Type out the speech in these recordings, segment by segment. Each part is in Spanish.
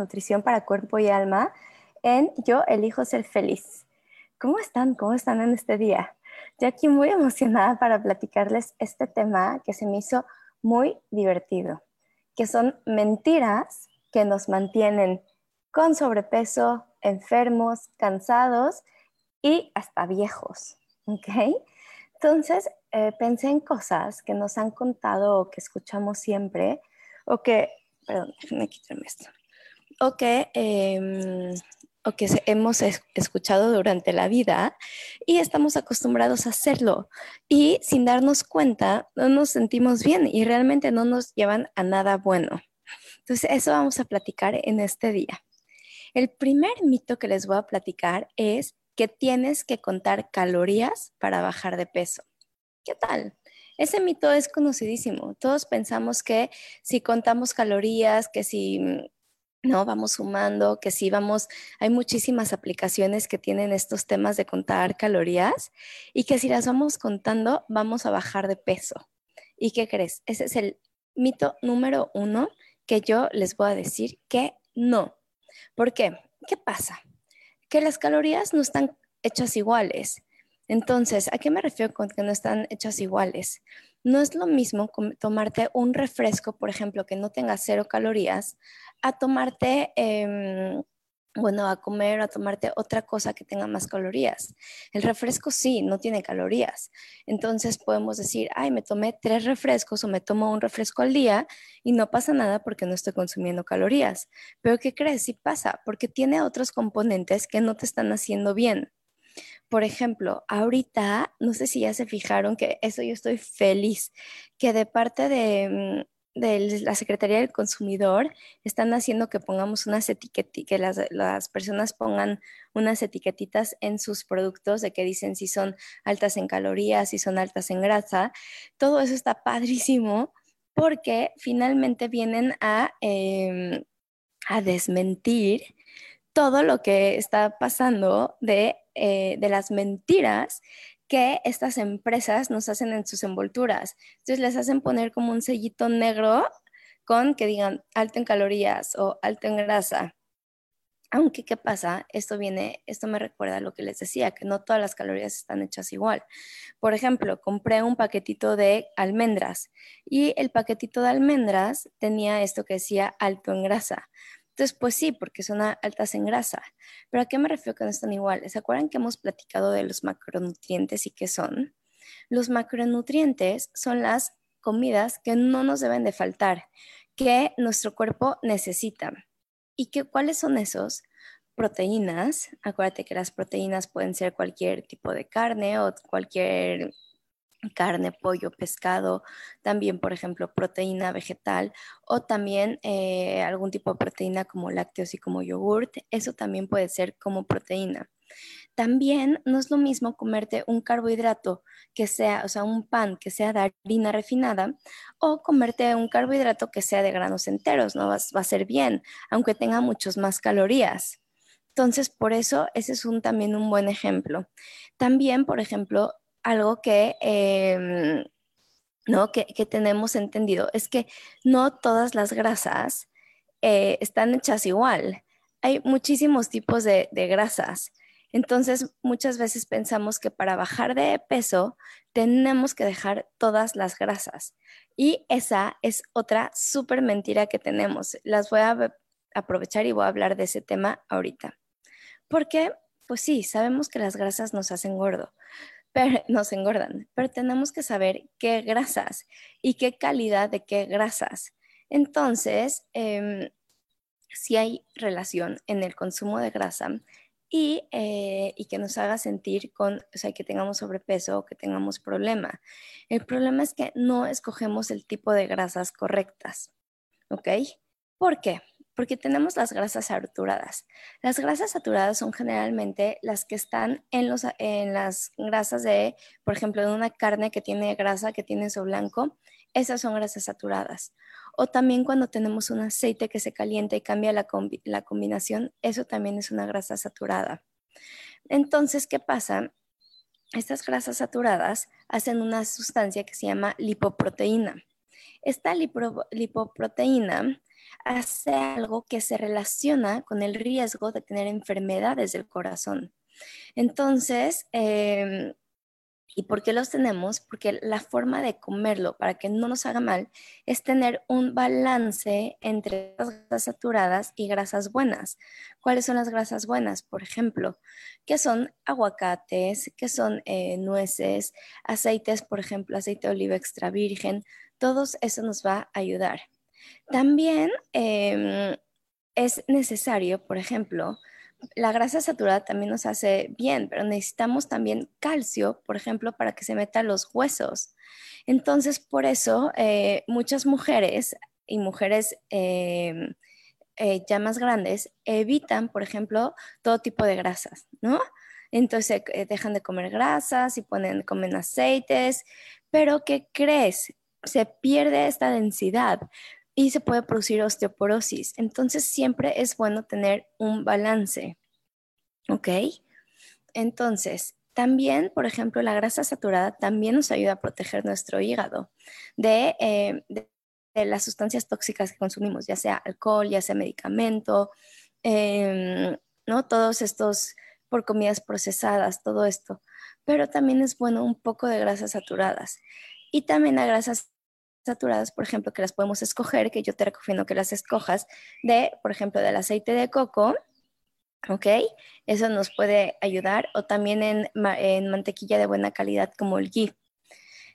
Nutrición para Cuerpo y Alma en Yo elijo ser feliz. ¿Cómo están? ¿Cómo están en este día? Yo aquí muy emocionada para platicarles este tema que se me hizo muy divertido, que son mentiras que nos mantienen con sobrepeso, enfermos, cansados y hasta viejos, ¿ok? Entonces, eh, pensé en cosas que nos han contado o que escuchamos siempre, o que, perdón, déjenme quitarme esto, o que, em, o que hemos escuchado durante la vida y estamos acostumbrados a hacerlo y sin darnos cuenta no nos sentimos bien y realmente no nos llevan a nada bueno. Entonces, eso vamos a platicar en este día. El primer mito que les voy a platicar es que tienes que contar calorías para bajar de peso. ¿Qué tal? Ese mito es conocidísimo. Todos pensamos que si contamos calorías, que si no vamos sumando, que si vamos, hay muchísimas aplicaciones que tienen estos temas de contar calorías y que si las vamos contando vamos a bajar de peso. ¿Y qué crees? Ese es el mito número uno que yo les voy a decir que no. ¿Por qué? ¿Qué pasa? que las calorías no están hechas iguales. Entonces, ¿a qué me refiero con que no están hechas iguales? No es lo mismo tomarte un refresco, por ejemplo, que no tenga cero calorías, a tomarte em, bueno, a comer o a tomarte otra cosa que tenga más calorías. El refresco sí, no tiene calorías. Entonces podemos decir, ay, me tomé tres refrescos o me tomo un refresco al día y no pasa nada porque no estoy consumiendo calorías. Pero ¿qué crees? Sí pasa, porque tiene otros componentes que no te están haciendo bien. Por ejemplo, ahorita, no sé si ya se fijaron que eso yo estoy feliz, que de parte de mm, la Secretaría del Consumidor están haciendo que pongamos unas etiquetas, que las, personas pongan unas etiquetitas en sus productos de que dicen si son altas en calorías, si son altas en grasa. Todo eso está padrísimo porque finalmente vienen a, em, a desmentir todo lo que está pasando de, eh, de las mentiras que estas empresas nos hacen en sus envolturas. Entonces les hacen poner como un sellito negro con que digan alto en calorías o alto en grasa. Aunque, ¿qué pasa? Esto viene, esto me recuerda a lo que les decía, que no todas las calorías están hechas igual. Por ejemplo, compré un paquetito de almendras y el paquetito de almendras tenía esto que decía alto en grasa. Entonces, pues sí, porque son altas en grasa. Pero ¿a qué me refiero que no están iguales? ¿Se acuerdan que hemos platicado de los macronutrientes y qué son? Los macronutrientes son las comidas que no nos deben de faltar, que nuestro cuerpo necesita. ¿Y qué, cuáles son esos? Proteínas. Acuérdate que las proteínas pueden ser cualquier tipo de carne o cualquier carne, pollo, pescado, también, por ejemplo, proteína vegetal o también eh, algún tipo de proteína como lácteos y como yogurt, eso también puede ser como proteína. También no es lo mismo comerte un carbohidrato que sea, o sea, un pan que sea de harina refinada o comerte un carbohidrato que sea de granos enteros, ¿no? Va, a ser bien, aunque tenga muchos más calorías. Entonces, por eso ese es un, también un buen ejemplo. También, por ejemplo, algo que, em, ¿no? Que, tenemos entendido es que no todas las grasas eh, están hechas igual. Hay muchísimos tipos de, de grasas. Entonces, muchas veces pensamos que para bajar de peso tenemos que dejar todas las grasas. Y esa es otra súper mentira que tenemos. Las voy a aprovechar y voy a hablar de ese tema ahorita. Porque, pues sí, sabemos que las grasas nos hacen gordo, pero nos engordan, pero tenemos que saber qué grasas y qué calidad de qué grasas. Entonces, em, si hay relación en el consumo de grasa y, eh, y, que nos haga sentir con, o sea, que tengamos sobrepeso o que tengamos problema. El problema es que no escogemos el tipo de grasas correctas, ¿ok? ¿Por qué? Porque tenemos las grasas saturadas. Las grasas saturadas son generalmente las que están en, los, en las grasas de, por ejemplo, de una carne que tiene grasa, que tiene eso blanco, esas son grasas saturadas. O también cuando tenemos un aceite que se calienta y cambia la, la combinación, eso también es una grasa saturada. Entonces, ¿qué pasa? Estas grasas saturadas hacen una sustancia que se llama lipoproteína. Esta lipoproteína hace algo que se relaciona con el riesgo de tener enfermedades del corazón. Entonces, em, ¿Y por qué los tenemos? Porque la forma de comerlo para que no nos haga mal es tener un balance entre las grasas saturadas y grasas buenas. ¿Cuáles son las grasas buenas? Por ejemplo, que son aguacates, que son eh, nueces, aceites, por ejemplo, aceite de oliva extra virgen. Todo eso nos va a ayudar. También em, es necesario, por ejemplo, la grasa saturada también nos hace bien, pero necesitamos también calcio, por ejemplo, para que se metan los huesos. Entonces, por eso, eh, muchas mujeres y mujeres em, eh, ya más grandes evitan, por ejemplo, todo tipo de grasas, ¿no? Entonces eh, dejan de comer grasas y ponen, comen aceites, pero ¿qué crees? Se pierde esta densidad y se puede producir osteoporosis. Entonces siempre es bueno tener un balance. ¿Ok? Entonces, también, por ejemplo, la grasa saturada también nos ayuda a proteger nuestro hígado de, eh, las sustancias tóxicas que consumimos, ya sea alcohol, ya sea medicamento, em, ¿no? Todos estos por comidas procesadas, todo esto. Pero también es bueno un poco de grasas saturadas. Y también las grasas saturadas, por ejemplo, que las podemos escoger, que yo te recomiendo que las escojas de, por ejemplo, del aceite de coco, ¿ok? Eso nos puede ayudar, o también en, mantequilla de buena calidad como el ghee.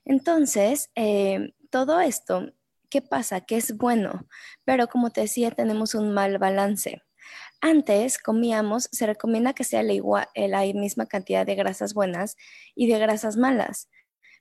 Entonces, eh, todo esto, ¿qué pasa? Que es bueno, pero como te decía, tenemos un mal balance. Antes comíamos, se recomienda que sea la, igual, la misma cantidad de grasas buenas y de grasas malas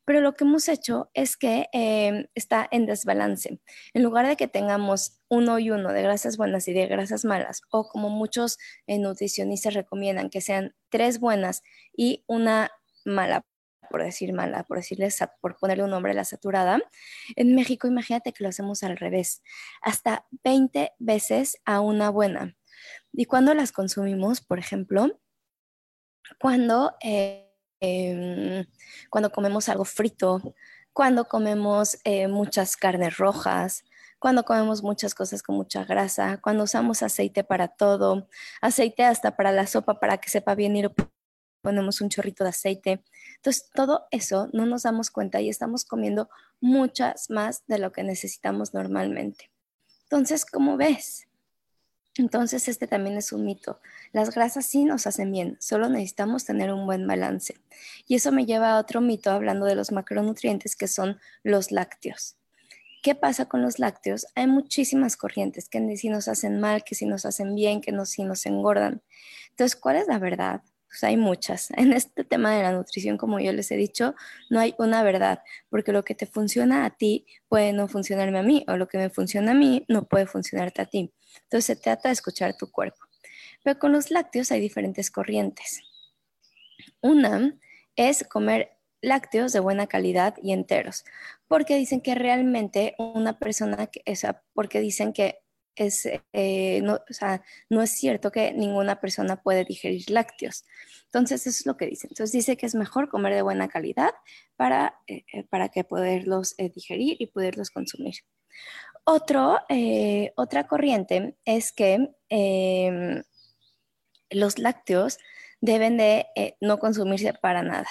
pero lo que hemos hecho es que em, está en desbalance. En lugar de que tengamos uno y uno de grasas buenas y de grasas malas, o como muchos eh, nutricionistas recomiendan que sean tres buenas y una mala, por decir mala, por decirles, por ponerle un nombre a la saturada, en México imagínate que lo hacemos al revés, hasta 20 veces a una buena. ¿Y cuando las consumimos, por ejemplo? Cuando... Eh, Em, cuando comemos algo frito, cuando comemos eh, muchas carnes rojas, cuando comemos muchas cosas con mucha grasa, cuando usamos aceite para todo, aceite hasta para la sopa para que sepa bien y ponemos un chorrito de aceite. Entonces, todo eso no nos damos cuenta y estamos comiendo muchas más de lo que necesitamos normalmente. Entonces, ¿cómo ves? Entonces, este también es un mito. Las grasas sí nos hacen bien, solo necesitamos tener un buen balance. Y eso me lleva a otro mito hablando de los macronutrientes que son los lácteos. ¿Qué pasa con los lácteos? Hay muchísimas corrientes que si nos hacen mal, que si nos hacen bien, que no si nos engordan. Entonces, ¿cuál es la verdad? Pues hay muchas. En este tema de la nutrición, como yo les he dicho, no hay una verdad, porque lo que te funciona a ti puede no funcionarme a mí, o lo que me funciona a mí no puede funcionarte a ti. Entonces se trata de escuchar tu cuerpo. Pero con los lácteos hay diferentes corrientes. Una es comer lácteos de buena calidad y enteros, porque dicen que realmente una persona, que, o sea, porque dicen que es, eh, no, es cierto que ninguna persona puede digerir lácteos. Entonces, eso es lo que dicen. Entonces, dice que es mejor comer de buena calidad para, eh, eh, para que poderlos digerir y poderlos consumir. Otra corriente es que em, los lácteos deben de no consumirse para nada.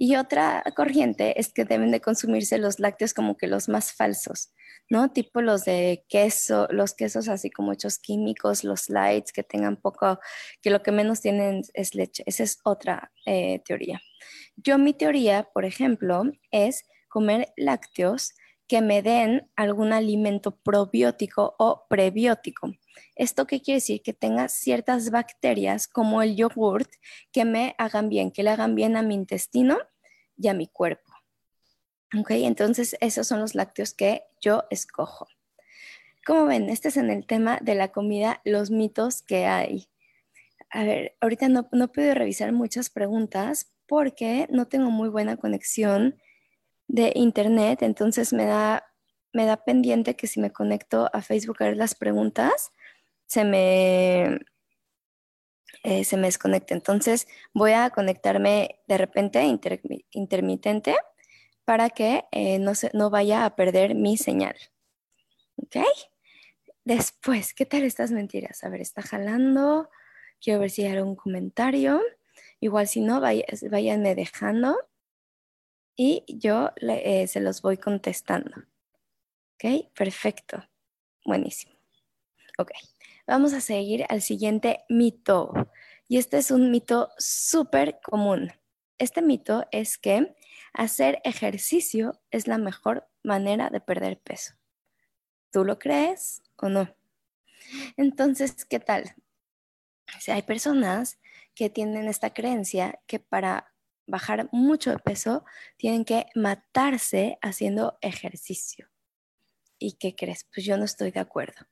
Y otra corriente es que deben de consumirse los lácteos como que los más falsos, ¿no? Tipo los de queso, los quesos así como hechos químicos, los lights que tengan poco, que lo que menos tienen es leche. Esa es otra eh, teoría. Yo mi teoría, por ejemplo, es comer lácteos que me den algún alimento probiótico o prebiótico. ¿Esto qué quiere decir? Que tenga ciertas bacterias como el yogurt que me hagan bien, que le hagan bien a mi intestino y a mi cuerpo. ¿Ok? Entonces, esos son los lácteos que yo escojo. Como ven, este es en el tema de la comida, los mitos que hay. A ver, ahorita no, no puedo revisar muchas preguntas porque no tengo muy buena conexión de internet, entonces me da, me da pendiente que si me conecto a Facebook a ver las preguntas, se me, eh, se me desconecta. Entonces voy a conectarme de repente intermitente para que eh, no, se, no vaya a perder mi señal. ¿Ok? Después, ¿qué tal estas mentiras? A ver, está jalando. Quiero ver si hay algún comentario. Igual si no, váyanme dejando y yo eh, se los voy contestando. ¿Ok? Perfecto. Buenísimo. Ok. Vamos a seguir al siguiente mito. Y este es un mito súper común. Este mito es que hacer ejercicio es la mejor manera de perder peso. ¿Tú lo crees o no? Entonces, ¿qué tal? Si hay personas que tienen esta creencia que para bajar mucho de peso tienen que matarse haciendo ejercicio. ¿Y qué crees? Pues yo no estoy de acuerdo.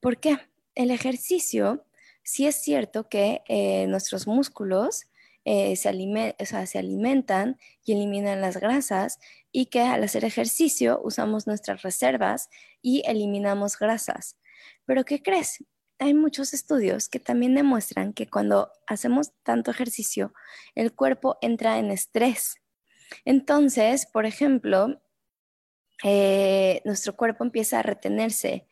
¿Por qué? el ejercicio, sí es cierto que eh, nuestros músculos eh, se, alimentan y eliminan las grasas y que al hacer ejercicio usamos nuestras reservas y eliminamos grasas. Pero ¿qué crees? Hay muchos estudios que también demuestran que cuando hacemos tanto ejercicio, el cuerpo entra en estrés. Entonces, por ejemplo, eh, nuestro cuerpo empieza a retenerse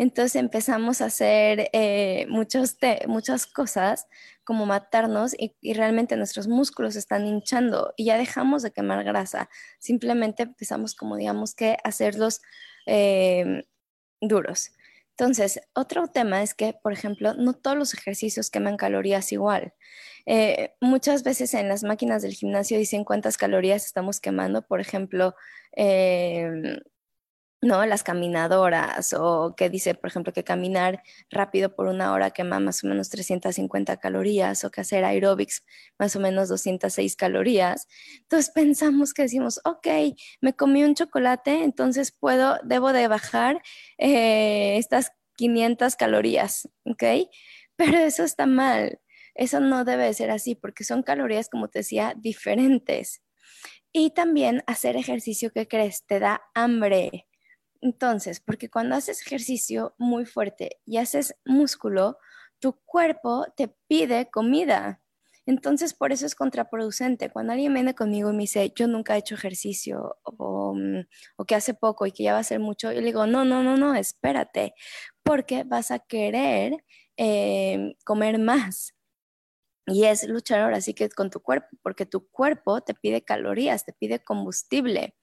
entonces empezamos a hacer eh, muchas cosas como matarnos y, realmente nuestros músculos están hinchando y ya dejamos de quemar grasa. Simplemente empezamos como digamos que hacerlos eh, duros. Entonces, otro tema es que, por ejemplo, no todos los ejercicios queman calorías igual. Eh, muchas veces en las máquinas del gimnasio dicen cuántas calorías estamos quemando. Por ejemplo, ¿no? Las caminadoras o que dice, por ejemplo, que caminar rápido por una hora quema más o menos 350 calorías o que hacer aeróbics más o menos 206 calorías. Entonces pensamos que decimos, ok, me comí un chocolate, entonces puedo, debo de bajar eh, estas 500 calorías, ¿ok? Pero eso está mal. Eso no debe ser así porque son calorías, como te decía, diferentes. Y también hacer ejercicio que crees, te da hambre entonces, porque cuando haces ejercicio muy fuerte y haces músculo, tu cuerpo te pide comida. Entonces, por eso es contraproducente. Cuando alguien viene conmigo y me dice, yo nunca he hecho ejercicio o, mm, que hace poco y que ya va a ser mucho, yo le digo, no, no, no, no, espérate, porque vas a querer eh, comer más. Y es luchar ahora sí que con tu cuerpo, porque tu cuerpo te pide calorías, te pide combustible.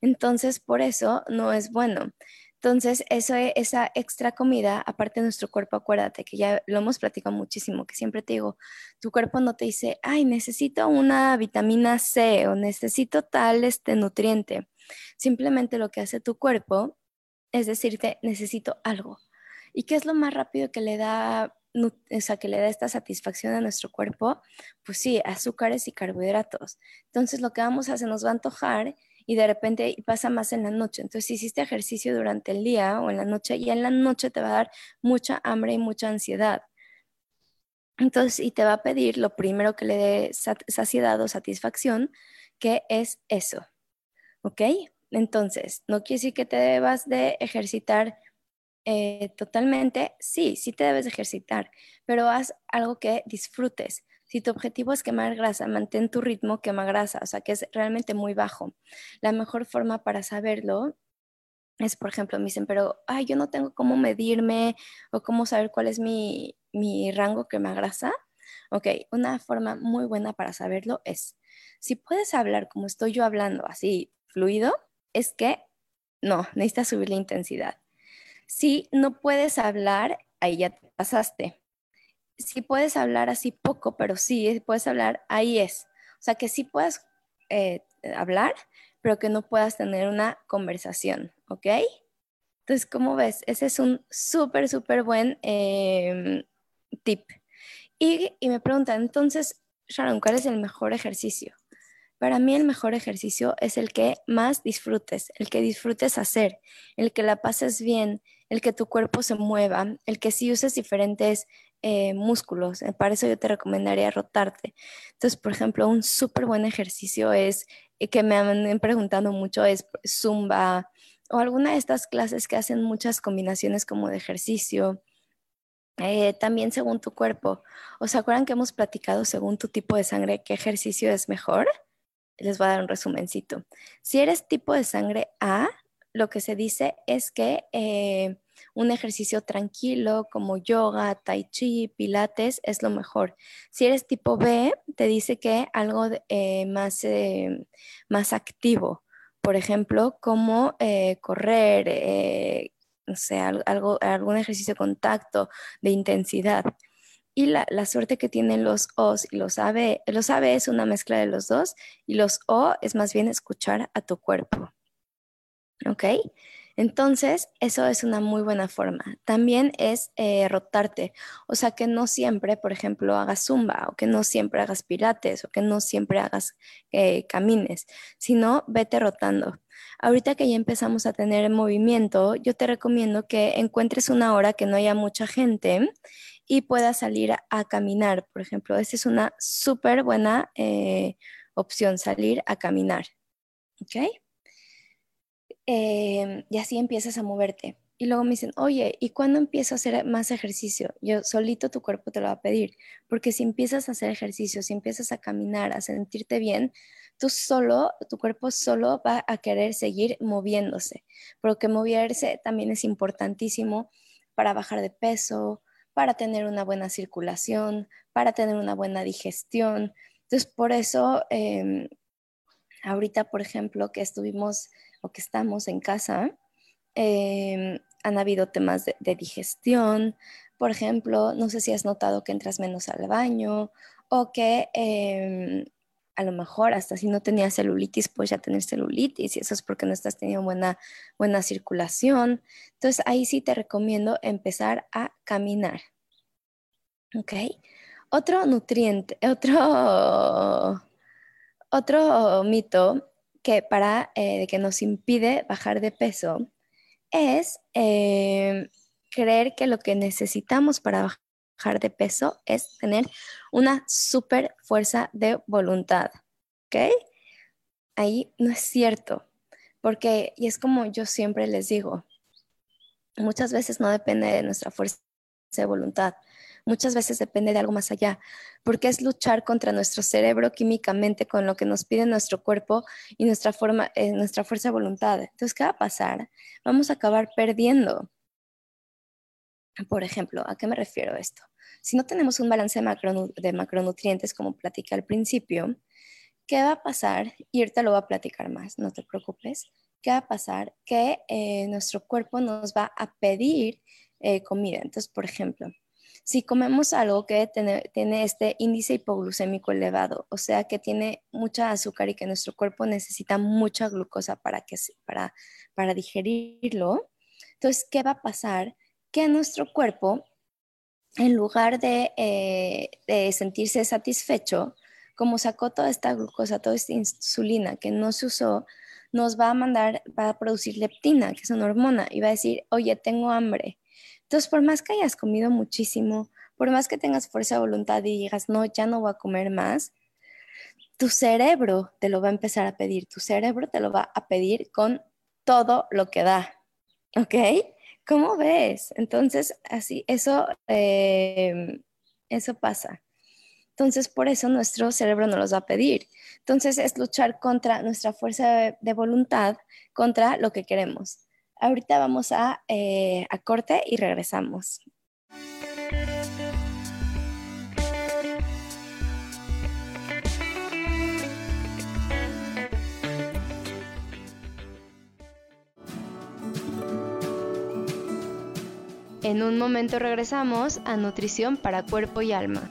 Entonces, por eso no es bueno. Entonces, eso, e, esa extra comida, aparte de nuestro cuerpo, acuérdate que ya lo hemos platicado muchísimo, que siempre te digo, tu cuerpo no te dice, ay, necesito una vitamina C o necesito tal este nutriente. Simplemente lo que hace tu cuerpo es decirte, necesito algo. ¿Y qué es lo más rápido que le da, o sea, que le da esta satisfacción a nuestro cuerpo? Pues sí, azúcares y carbohidratos. Entonces, lo que vamos a hacer, nos va a antojar y de repente pasa más en la noche. Entonces, si hiciste ejercicio durante el día o en la noche, y en la noche te va a dar mucha hambre y mucha ansiedad. Entonces, y te va a pedir lo primero que le dé saciedad o satisfacción, que es eso. ¿Ok? Entonces, no quiere decir que te debas de ejercitar eh, totalmente. Sí, sí te debes de ejercitar, pero haz algo que disfrutes. Si tu objetivo es quemar grasa, mantén tu ritmo quema grasa, o sea que es realmente muy bajo. La mejor forma para saberlo es, por ejemplo, me dicen, pero ay, yo no tengo cómo medirme o cómo saber cuál es mi, mi rango quema grasa. Ok, una forma muy buena para saberlo es, si puedes hablar como estoy yo hablando, así fluido, es que no, necesitas subir la intensidad. Si no puedes hablar, ahí ya te pasaste si puedes hablar así poco, pero sí puedes hablar, ahí es. O sea, que sí puedes eh, hablar, pero que no puedas tener una conversación, ¿ok? Entonces, ¿cómo ves? Ese es un súper, súper buen em, tip. Y, y me preguntan, entonces, Sharon, ¿cuál es el mejor ejercicio? Para mí el mejor ejercicio es el que más disfrutes, el que disfrutes hacer, el que la pases bien, el que tu cuerpo se mueva, el que si uses diferentes eh, músculos. Eh, para eso yo te recomendaría rotarte. Entonces, por ejemplo, un súper buen ejercicio es, eh, que me han preguntado mucho, es zumba o alguna de estas clases que hacen muchas combinaciones como de ejercicio. también según tu cuerpo. ¿Os acuerdan que hemos platicado según tu tipo de sangre qué ejercicio es mejor? Les voy a dar un resumencito. Si eres tipo de sangre A, lo que se dice es que un ejercicio tranquilo como yoga, tai chi, pilates es lo mejor. Si eres tipo B, te dice que algo eh, más, eh, más activo, por ejemplo, como eh, correr, no sé, algo, algún ejercicio de contacto, de intensidad. Y la, la, suerte que tienen los O's y los AB, los AB es una mezcla de los dos y los O es más bien escuchar a tu cuerpo. ¿Ok? Entonces, eso es una muy buena forma. También es eh, rotarte, o sea, que no siempre, por ejemplo, hagas zumba o que no siempre hagas pilates o que no siempre hagas eh, camines, sino vete rotando. Ahorita que ya empezamos a tener movimiento, yo te recomiendo que encuentres una hora que no haya mucha gente y puedas salir a, caminar, por ejemplo. Esa es una súper buena eh, opción, salir a caminar. ¿Ok? Em, y así empiezas a moverte. Y luego me dicen, oye, ¿y cuándo empiezo a hacer más ejercicio? Yo solito tu cuerpo te lo va a pedir, porque si empiezas a hacer ejercicio, si empiezas a caminar, a sentirte bien, tú solo, tu cuerpo solo va a querer seguir moviéndose, porque moverse también es importantísimo para bajar de peso, para tener una buena circulación, para tener una buena digestión. Entonces, por eso, em, ahorita, por ejemplo, que estuvimos o que estamos en casa, em, han habido temas de, digestión. Por ejemplo, no sé si has notado que entras menos al baño o que em, a lo mejor hasta si no tenías celulitis, pues ya tener celulitis y eso es porque no estás teniendo buena, buena circulación. Entonces ahí sí te recomiendo empezar a caminar. ¿Ok? Otro nutriente, otro, otro mito que para eh, que nos impide bajar de peso es eh, creer que lo que necesitamos para bajar de peso es tener una super fuerza de voluntad. ¿Ok? Ahí no es cierto, porque, y es como yo siempre les digo, muchas veces no depende de nuestra fuerza de voluntad, muchas veces depende de algo más allá, porque es luchar contra nuestro cerebro químicamente con lo que nos pide nuestro cuerpo y nuestra, forma, eh, nuestra fuerza de voluntad. Entonces, ¿qué va a pasar? Vamos a acabar perdiendo. Por ejemplo, ¿a qué me refiero esto? Si no tenemos un balance de, macronutrientes, como platicé al principio, ¿qué va a pasar? Y ahorita lo voy a platicar más, no te preocupes. ¿Qué va a pasar? Que eh, nuestro cuerpo nos va a pedir eh, comida. Entonces, por ejemplo, si comemos algo que tiene, este índice hipoglucémico elevado, o sea que tiene mucha azúcar y que nuestro cuerpo necesita mucha glucosa para, que, para, para digerirlo, entonces, ¿qué va a pasar? Que nuestro cuerpo, en lugar de, eh, de sentirse satisfecho, como sacó toda esta glucosa, toda esta insulina que no se usó, nos va a mandar, va a producir leptina, que es una hormona, y va a decir, oye, tengo hambre. Entonces, por más que hayas comido muchísimo, por más que tengas fuerza de voluntad y digas, no, ya no voy a comer más, tu cerebro te lo va a empezar a pedir, tu cerebro te lo va a pedir con todo lo que da, ¿ok? ¿Cómo ves? Entonces, así, eso, em, eso pasa. Entonces, por eso nuestro cerebro no los va a pedir. Entonces, es luchar contra nuestra fuerza de voluntad, contra lo que queremos. Ahorita vamos a, eh, a corte y regresamos. En un momento regresamos a Nutrición para Cuerpo y Alma.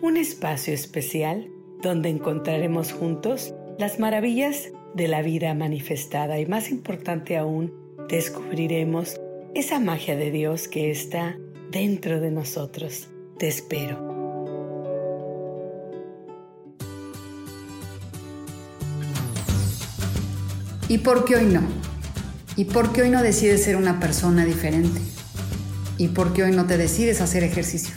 un espacio especial donde encontraremos juntos las maravillas de la vida manifestada y más importante aún, descubriremos esa magia de Dios que está dentro de nosotros. Te espero. ¿Y por qué hoy no? ¿Y por qué hoy no decides ser una persona diferente? ¿Y por qué hoy no te decides hacer ejercicio?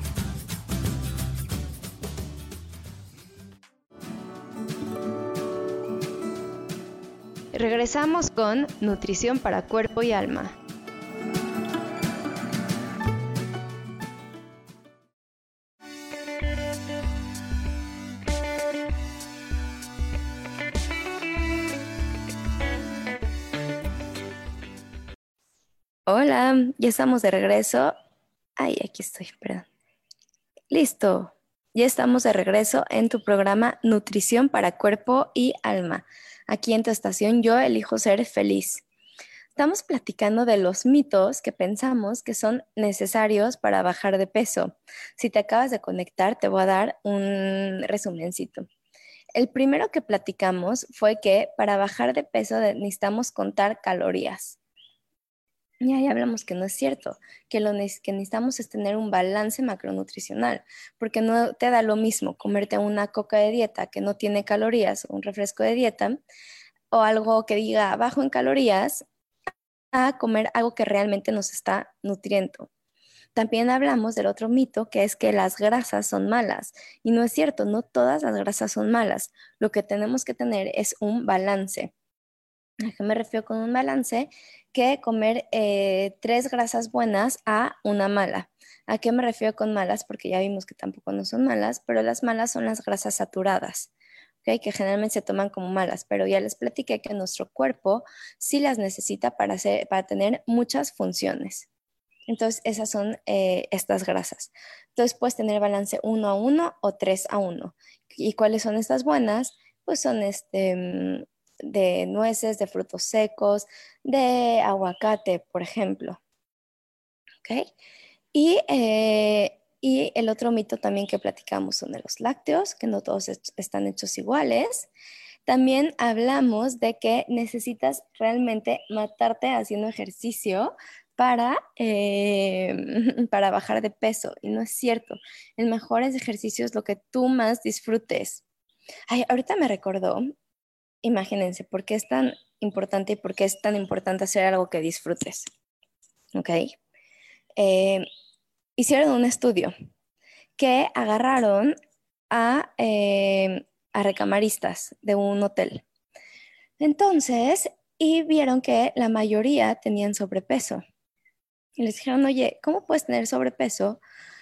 Regresamos con Nutrición para Cuerpo y Alma. Hola, ya estamos de regreso. Ay, aquí estoy, perdón. Listo, ya estamos de regreso en tu programa Nutrición para Cuerpo y Alma. Aquí en tu estación yo elijo ser feliz. Estamos platicando de los mitos que pensamos que son necesarios para bajar de peso. Si te acabas de conectar, te voy a dar un resumencito. El primero que platicamos fue que para bajar de peso necesitamos contar calorías. Y ahí hablamos que no es cierto, que lo que necesitamos es tener un balance macronutricional, porque no te da lo mismo comerte una coca de dieta que no tiene calorías un refresco de dieta o algo que diga bajo en calorías a comer algo que realmente nos está nutriendo. También hablamos del otro mito que es que las grasas son malas y no es cierto, no todas las grasas son malas. Lo que tenemos que tener es un balance. ¿A qué me refiero con un balance? Que comer eh, tres grasas buenas a una mala. ¿A qué me refiero con malas? Porque ya vimos que tampoco no son malas, pero las malas son las grasas saturadas. que generalmente se toman como malas, pero ya les platiqué que nuestro cuerpo sí las necesita para, para tener muchas funciones. Entonces, esas son eh, estas grasas. Entonces, puedes tener balance 1 a 1 o 3 a 1. ¿Y cuáles son estas buenas? Pues son este, mm, de nueces, de frutos secos, de aguacate, por ejemplo. ¿Ok? Y, eh, y el otro mito también que platicamos son de los lácteos, que no todos están hechos iguales. También hablamos de que necesitas realmente matarte haciendo ejercicio para, eh, para bajar de peso. Y no es cierto. El mejor ejercicio es lo que tú más disfrutes. Ay, ahorita me recordó imagínense, ¿por qué es tan importante y por qué es tan importante hacer algo que disfrutes? ¿Ok? Eh, hicieron un estudio que agarraron a, eh, a recamaristas de un hotel. Entonces, y vieron que la mayoría tenían sobrepeso. Y les dijeron, oye, ¿cómo puedes tener sobrepeso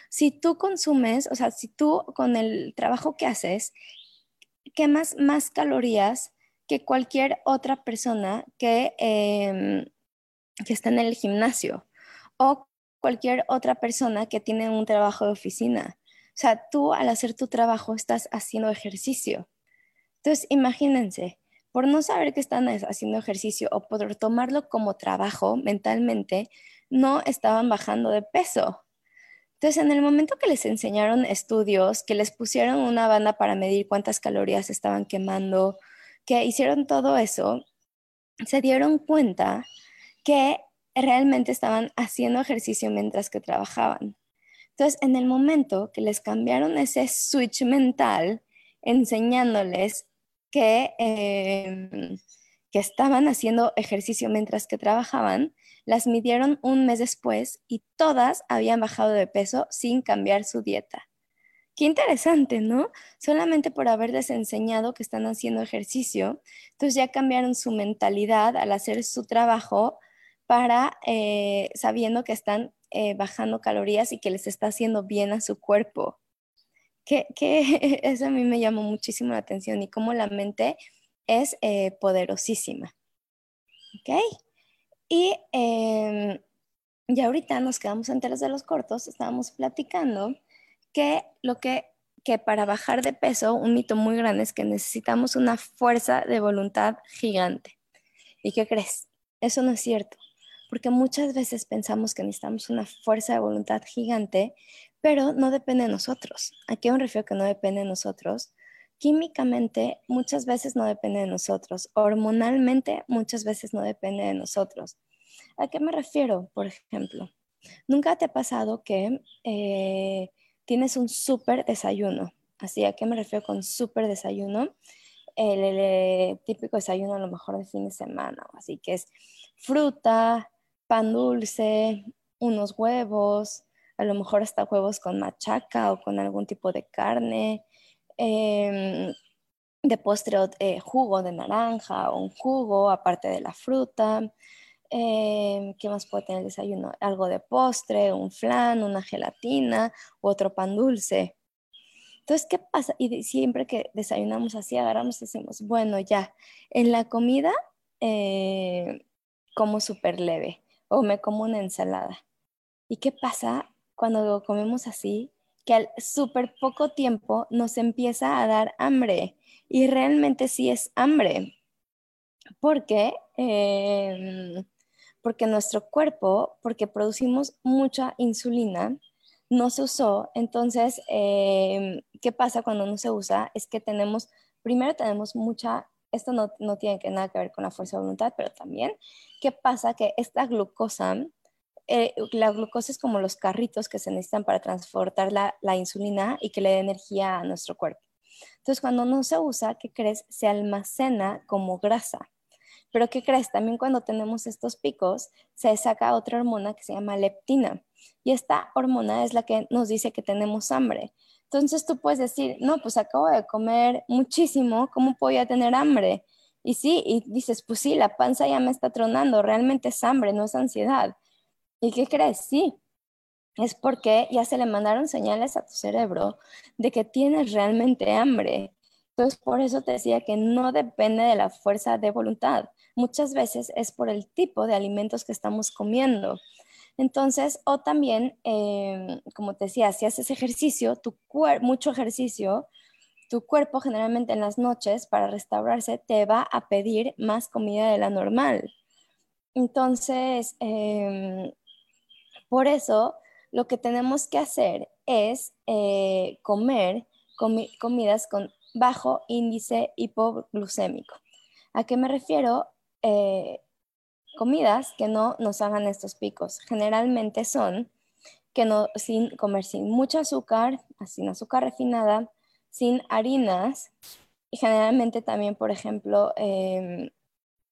si tú consumes, o sea, si tú con el trabajo que haces, quemas más calorías que cualquier otra persona que, em, que está en el gimnasio o cualquier otra persona que tiene un trabajo de oficina. O sea, tú al hacer tu trabajo estás haciendo ejercicio. Entonces, imagínense, por no saber que están haciendo ejercicio o por tomarlo como trabajo mentalmente, no estaban bajando de peso. Entonces, en el momento que les enseñaron estudios, que les pusieron una banda para medir cuántas calorías estaban quemando, que hicieron todo eso, se dieron cuenta que realmente estaban haciendo ejercicio mientras que trabajaban. Entonces, en el momento que les cambiaron ese switch mental, enseñándoles que, em, que estaban haciendo ejercicio mientras que trabajaban, las midieron un mes después y todas habían bajado de peso sin cambiar su dieta. Qué interesante, ¿no? Solamente por haberles enseñado que están haciendo ejercicio, entonces ya cambiaron su mentalidad al hacer su trabajo para eh, sabiendo que están eh, bajando calorías y que les está haciendo bien a su cuerpo. Que, eso a mí me llamó muchísimo la atención y cómo la mente es eh, poderosísima. ¿Ok? Y em, ya ahorita nos quedamos enteros de los cortos, estábamos platicando que lo que, que para bajar de peso, un mito muy grande es que necesitamos una fuerza de voluntad gigante. ¿Y qué crees? Eso no es cierto, porque muchas veces pensamos que necesitamos una fuerza de voluntad gigante, pero no depende de nosotros. ¿A qué me refiero que no depende de nosotros? Químicamente muchas veces no depende de nosotros, hormonalmente muchas veces no depende de nosotros. ¿A qué me refiero, por ejemplo? ¿Nunca te ha pasado que eh, tienes un súper desayuno? Así, ¿a qué me refiero con súper desayuno? El, típico desayuno a lo mejor de fin de semana, así que es fruta, pan dulce, unos huevos, a lo mejor hasta huevos con machaca o con algún tipo de carne, Em, de postre eh, jugo de naranja o un jugo aparte de la fruta. Em, ¿Qué más puede tener el desayuno? Algo de postre, un flan, una gelatina u otro pan dulce. Entonces, ¿qué pasa? Y siempre que desayunamos así, agarramos y decimos, bueno, ya, en la comida eh, como súper leve o me como una ensalada. ¿Y qué pasa cuando comemos así? que al súper poco tiempo nos empieza a dar hambre y realmente sí es hambre. porque em, porque nuestro cuerpo, porque producimos mucha insulina, no se usó. Entonces, em, ¿qué pasa cuando no se usa? Es que tenemos, primero tenemos mucha, esto no, no tiene que nada que ver con la fuerza de voluntad, pero también, ¿qué pasa? Que esta glucosa eh, la glucosa es como los carritos que se necesitan para transportar la, insulina y que le dé energía a nuestro cuerpo. Entonces, cuando no se usa, ¿qué crees? Se almacena como grasa. Pero ¿qué crees? También cuando tenemos estos picos, se saca otra hormona que se llama leptina. Y esta hormona es la que nos dice que tenemos hambre. Entonces tú puedes decir, no, pues acabo de comer muchísimo, ¿cómo puedo tener hambre? Y sí, y dices, pues sí, la panza ya me está tronando, realmente es hambre, no es ansiedad. ¿Y qué crees? Sí, es porque ya se le mandaron señales a tu cerebro de que tienes realmente hambre. Entonces, por eso te decía que no depende de la fuerza de voluntad. Muchas veces es por el tipo de alimentos que estamos comiendo. Entonces, o también, em, como te decía, si haces ejercicio, tu mucho ejercicio, tu cuerpo generalmente en las noches para restaurarse te va a pedir más comida de la normal. Entonces, em, por eso, lo que tenemos que hacer es eh, comer comidas con bajo índice hipoglucémico. ¿A qué me refiero? Eh, comidas que no nos hagan estos picos. Generalmente son que no, sin comer sin mucho azúcar, sin azúcar refinada, sin harinas y generalmente también, por ejemplo, em,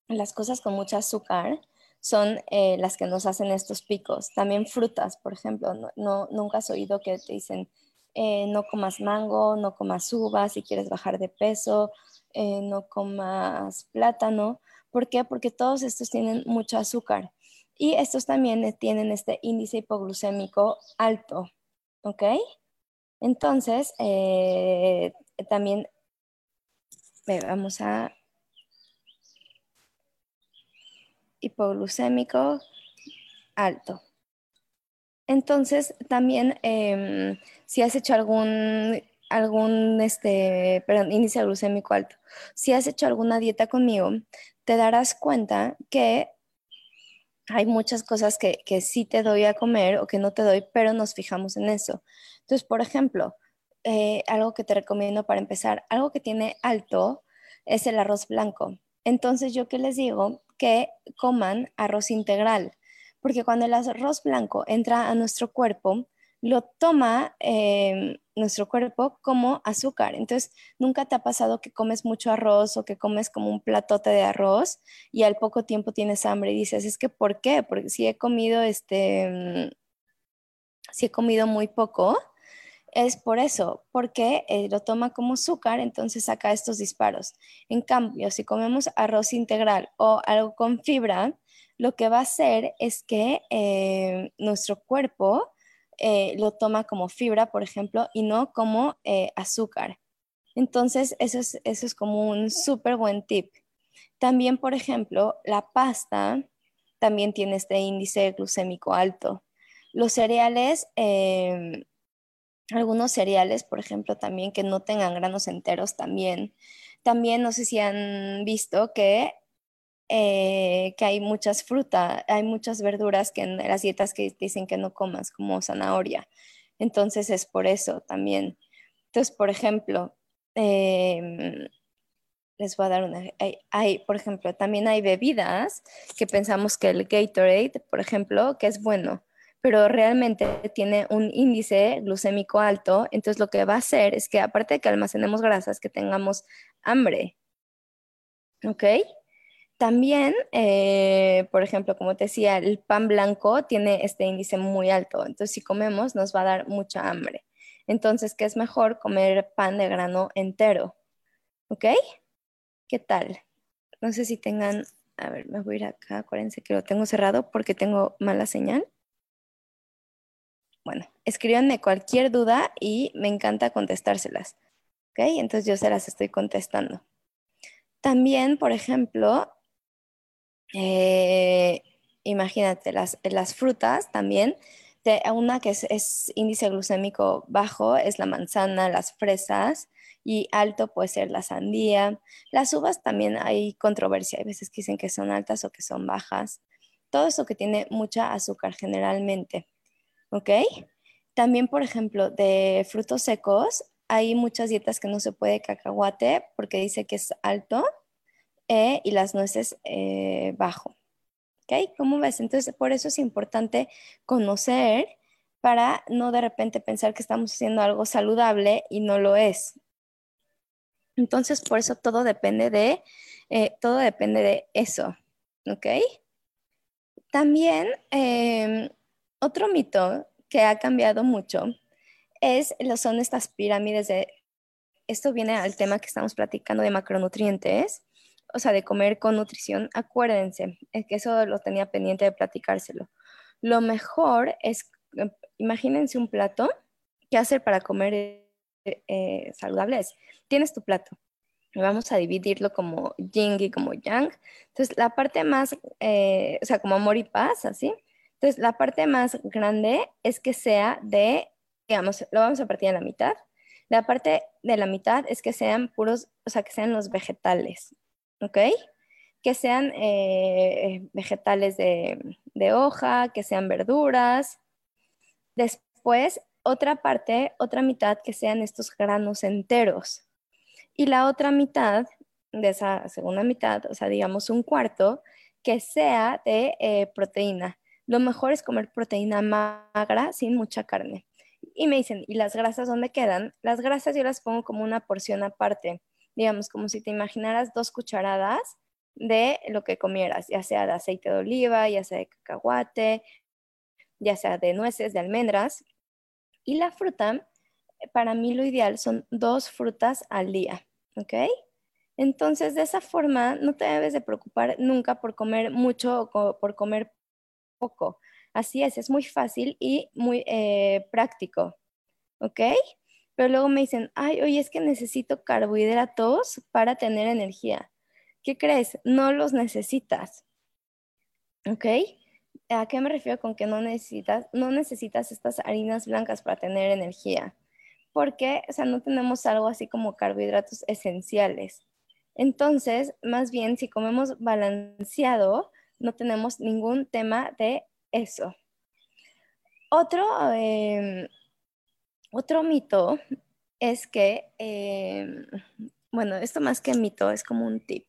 las cosas con mucho azúcar son eh, las que nos hacen estos picos. También frutas, por ejemplo, no, nunca has oído que te dicen eh, no comas mango, no comas uvas si quieres bajar de peso, no comas plátano. ¿Por qué? Porque todos estos tienen mucho azúcar y estos también tienen este índice hipoglucémico alto, ¿ok? Entonces, también vamos a hipoglucémico alto. Entonces, también em, si has hecho algún, algún este, perdón, índice glucémico alto, si has hecho alguna dieta conmigo, te darás cuenta que hay muchas cosas que, que sí te doy a comer o que no te doy, pero nos fijamos en eso. Entonces, por ejemplo, eh, algo que te recomiendo para empezar, algo que tiene alto es el arroz blanco. Entonces, yo qué les digo, que coman arroz integral, porque cuando el arroz blanco entra a nuestro cuerpo, lo toma em, nuestro cuerpo como azúcar. Entonces, nunca te ha pasado que comes mucho arroz o que comes como un platote de arroz y al poco tiempo tienes hambre y dices, es que ¿por qué? Porque si he comido este, mm, si he comido muy poco, es por eso, porque eh, lo toma como azúcar, entonces saca estos disparos. En cambio, si comemos arroz integral o algo con fibra, lo que va a hacer es que eh, nuestro cuerpo eh, lo toma como fibra, por ejemplo, y no como eh, azúcar. Entonces, eso es, eso es como un súper buen tip. También, por ejemplo, la pasta también tiene este índice glucémico alto. Los cereales, em, algunos cereales, por ejemplo, también que no tengan granos enteros también. También no sé si han visto que, eh, que hay muchas frutas, hay muchas verduras que en las dietas que dicen que no comas, como zanahoria. Entonces es por eso también. Entonces, por ejemplo, em, les voy a dar una. Hay, por ejemplo, también hay bebidas que pensamos que el Gatorade, por ejemplo, que es bueno, pero realmente tiene un índice glucémico alto, entonces lo que va a hacer es que aparte de que almacenemos grasas, que tengamos hambre. ¿Ok? También, eh, por ejemplo, como te decía, el pan blanco tiene este índice muy alto, entonces si comemos nos va a dar mucha hambre. Entonces, ¿qué es mejor? Comer pan de grano entero. ¿Ok? ¿Qué tal? No sé si tengan, a ver, me voy a ir acá, acuérdense que lo tengo cerrado porque tengo mala señal. Bueno, escríbanme cualquier duda y me encanta contestárselas. ¿Ok? Entonces yo se las estoy contestando. También, por ejemplo, eh, imagínate, las, las frutas también una que es, índice glucémico bajo es la manzana, las fresas y alto puede ser la sandía. Las uvas también hay controversia, hay veces que dicen que son altas o que son bajas. Todo eso que tiene mucha azúcar generalmente. ¿Ok? También, por ejemplo, de frutos secos, hay muchas dietas que no se puede cacahuate porque dice que es alto eh, y las nueces eh, bajo. ¿Ok? ¿Cómo ves? Entonces, por eso es importante conocer para no de repente pensar que estamos haciendo algo saludable y no lo es. Entonces, por eso todo depende de, eh, todo depende de eso. ¿Ok? También, em, otro mito que ha cambiado mucho es, son estas pirámides de, esto viene al tema que estamos platicando de macronutrientes, o sea, de comer con nutrición, acuérdense, es que eso lo tenía pendiente de platicárselo. Lo mejor es, em, imagínense un plato, ¿qué hacer para comer eh, eh, saludable? tienes tu plato, vamos a dividirlo como yin y como yang. Entonces, la parte más, eh, o sea, como amor y paz, así. Entonces, la parte más grande es que sea de, digamos, lo vamos a partir en la mitad. La parte de la mitad es que sean puros, o sea, que sean los vegetales. ¿Ok? Que sean eh, vegetales de, de hoja, que sean verduras. Después, otra parte, otra mitad que sean estos granos enteros. Y la otra mitad de esa segunda mitad, o sea, digamos un cuarto, que sea de eh, proteína. Lo mejor es comer proteína magra sin mucha carne. Y me dicen, ¿y las grasas dónde quedan? Las grasas yo las pongo como una porción aparte digamos, como si te imaginaras dos cucharadas de lo que comieras, ya sea de aceite de oliva, ya sea de cacahuate, ya sea de nueces, de almendras. Y la fruta, para mí lo ideal son dos frutas al día, ¿ok? Entonces, de esa forma, no te debes de preocupar nunca por comer mucho o por comer poco. Así es, es muy fácil y muy eh, práctico, ¿ok? Pero luego me dicen, ay, oye, es que necesito carbohidratos para tener energía. ¿Qué crees? No los necesitas. ¿Ok? ¿A qué me refiero con que no necesitas? No necesitas estas harinas blancas para tener energía, porque, o sea, no tenemos algo así como carbohidratos esenciales. Entonces, más bien, si comemos balanceado, no tenemos ningún tema de eso. Otro, eh, otro mito es que, em, bueno, esto más que mito es como un tip.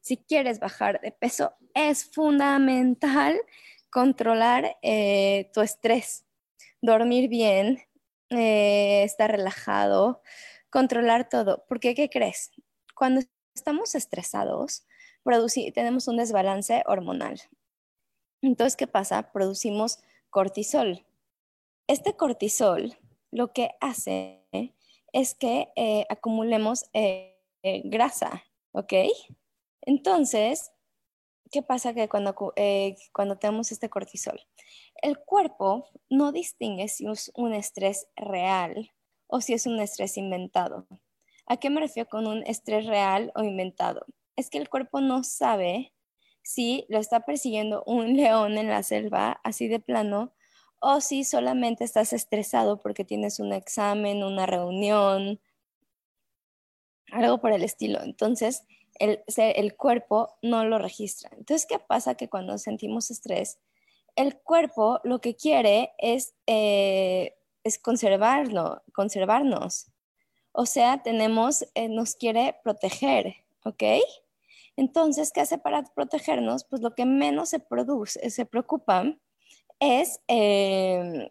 Si quieres bajar de peso, es fundamental controlar eh, tu estrés, dormir bien, eh, estar relajado, controlar todo. Porque, ¿qué crees? Cuando estamos estresados, tenemos un desbalance hormonal. Entonces, ¿qué pasa? Producimos cortisol. Este cortisol lo que hace es que eh, acumulemos eh, eh, grasa, ¿ok? Entonces, ¿qué pasa que cuando, cuando tenemos este cortisol? El cuerpo no distingue si es un estrés real o si es un estrés inventado. ¿A qué me refiero con un estrés real o inventado? Es que el cuerpo no sabe si lo está persiguiendo un león en la selva, así de plano, o si solamente estás estresado porque tienes un examen, una reunión, algo por el estilo. Entonces, el, cuerpo no lo registra. Entonces, ¿qué pasa? Que cuando sentimos estrés, el cuerpo lo que quiere es, eh, conservarlo, conservarnos. O sea, tenemos, eh, nos quiere proteger, ¿ok? Entonces, ¿qué hace para protegernos? Pues lo que menos se produce, se preocupa es eh,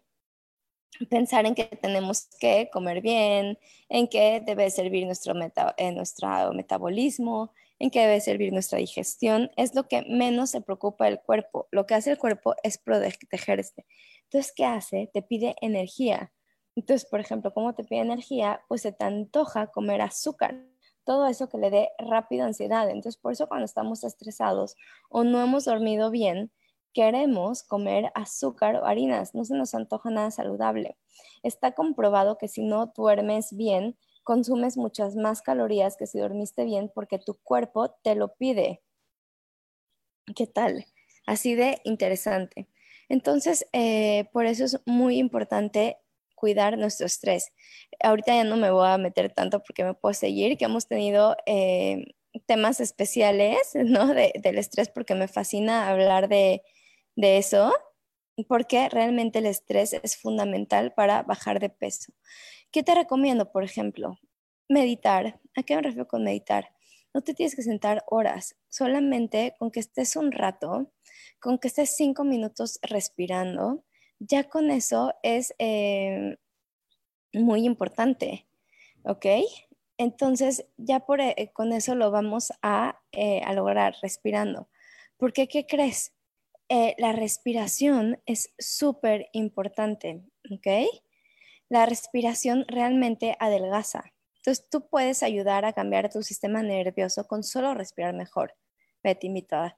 pensar en que tenemos que comer bien, en que debe servir nuestro, eh, nuestro metabolismo, en que debe servir nuestra digestión, es lo que menos se preocupa el cuerpo. Lo que hace el cuerpo es protegerse. Entonces, ¿qué hace? Te pide energía. Entonces, por ejemplo, ¿cómo te pide energía? Pues se te antoja comer azúcar. Todo eso que le dé rápido ansiedad. Entonces, por eso cuando estamos estresados o no hemos dormido bien, queremos comer azúcar o harinas, no se nos antoja nada saludable. Está comprobado que si no duermes bien, consumes muchas más calorías que si dormiste bien porque tu cuerpo te lo pide. ¿Qué tal? Así de interesante. Entonces, eh, por eso es muy importante cuidar nuestro estrés. Ahorita ya no me voy a meter tanto porque me puedo seguir, que hemos tenido eh, temas especiales ¿no? del estrés porque me fascina hablar de, de eso, porque realmente el estrés es fundamental para bajar de peso. ¿Qué te recomiendo, por ejemplo? Meditar. ¿A qué me refiero con meditar? No te tienes que sentar horas, solamente con que estés un rato, con que estés cinco minutos respirando, ya con eso es eh, muy importante, ¿ok? Entonces, ya por, eh, con eso lo vamos a, eh, a lograr respirando. Porque, ¿qué crees? Eh, la respiración es súper importante, ¿ok? La respiración realmente adelgaza. Entonces tú puedes ayudar a cambiar tu sistema nervioso con solo respirar mejor. Ve, te invito a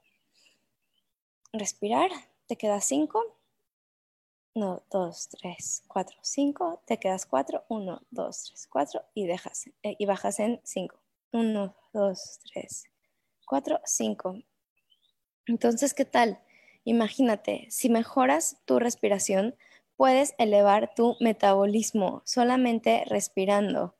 respirar. Te quedas cinco. No, dos, tres, cuatro, cinco. Te quedas cuatro. Uno, dos, tres, cuatro. Y dejas. Eh, y bajas en cinco. Uno, dos, tres, cuatro, cinco. Entonces, ¿qué tal? Imagínate, si mejoras tu respiración, puedes elevar tu metabolismo solamente respirando.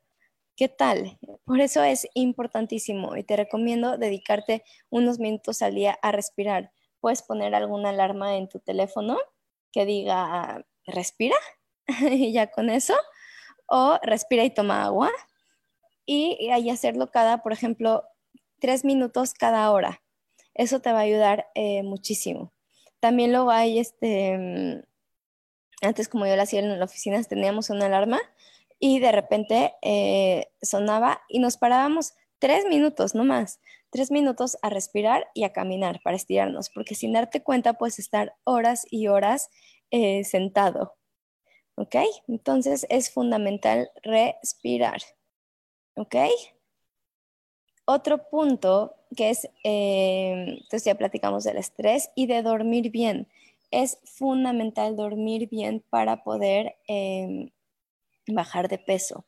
¿Qué tal? Por eso es importantísimo y te recomiendo dedicarte unos minutos al día a respirar. Puedes poner alguna alarma en tu teléfono que diga respira y ya con eso, o respira y toma agua y, hacerlo cada, por ejemplo, tres minutos cada hora. Eso te va a ayudar eh, muchísimo. También luego hay, este, mm, antes como yo lo hacía en la oficina, teníamos una alarma y de repente eh, sonaba y nos parábamos tres minutos, no más, tres minutos a respirar y a caminar para estirarnos, porque sin darte cuenta puedes estar horas y horas eh, sentado. ¿Ok? Entonces es fundamental respirar. ¿Ok? Otro punto que es, eh, entonces ya platicamos del estrés y de dormir bien. Es fundamental dormir bien para poder em, bajar de peso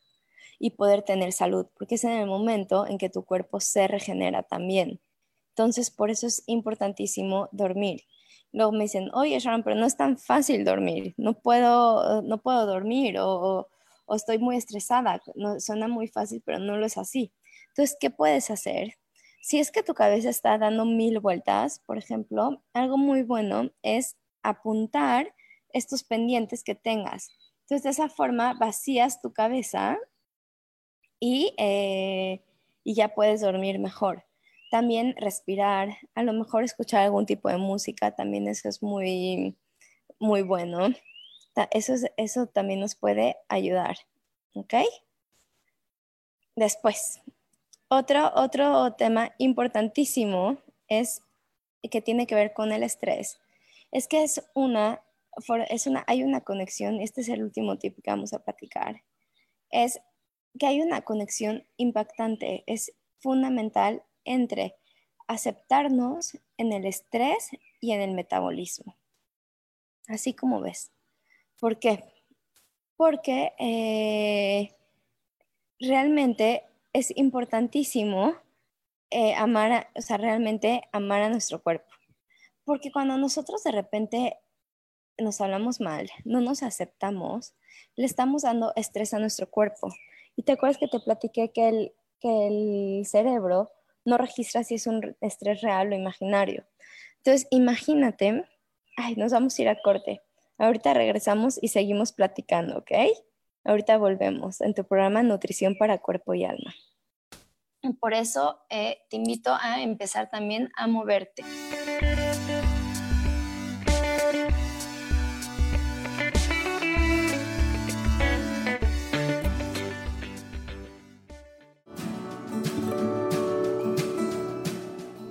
y poder tener salud, porque es en el momento en que tu cuerpo se regenera también. Entonces, por eso es importantísimo dormir. Luego me dicen, oye, Sharon, pero no es tan fácil dormir, no puedo, no puedo dormir o, o estoy muy estresada. No, suena muy fácil, pero no lo es así. Entonces, ¿qué puedes hacer? Si es que tu cabeza está dando mil vueltas, por ejemplo, algo muy bueno es apuntar estos pendientes que tengas. Entonces, de esa forma vacías tu cabeza y, eh, ya puedes dormir mejor. También respirar, a lo mejor escuchar algún tipo de música, también eso es muy, muy bueno. Eso, eso también nos puede ayudar. ¿Ok? Después, otro, otro tema importantísimo es que tiene que ver con el estrés. Es que es una, es una, hay una conexión, este es el último tip que vamos a platicar, es que hay una conexión impactante, es fundamental entre aceptarnos en el estrés y en el metabolismo. Así como ves. ¿Por qué? Porque eh, realmente es importantísimo eh, amar, o sea, realmente amar a nuestro cuerpo. Porque cuando nosotros de repente nos hablamos mal, no nos aceptamos, le estamos dando estrés a nuestro cuerpo. Y te acuerdas que te platiqué que el, que el cerebro no registra si es un estrés real o imaginario. Entonces, imagínate, ay, nos vamos a ir a corte. Ahorita regresamos y seguimos platicando, ¿ok? Ahorita volvemos en tu programa Nutrición para Cuerpo y Alma. Por eso eh, te invito a empezar también a moverte.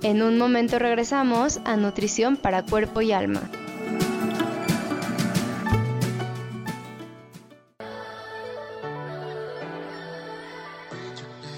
En un momento regresamos a Nutrición para Cuerpo y Alma.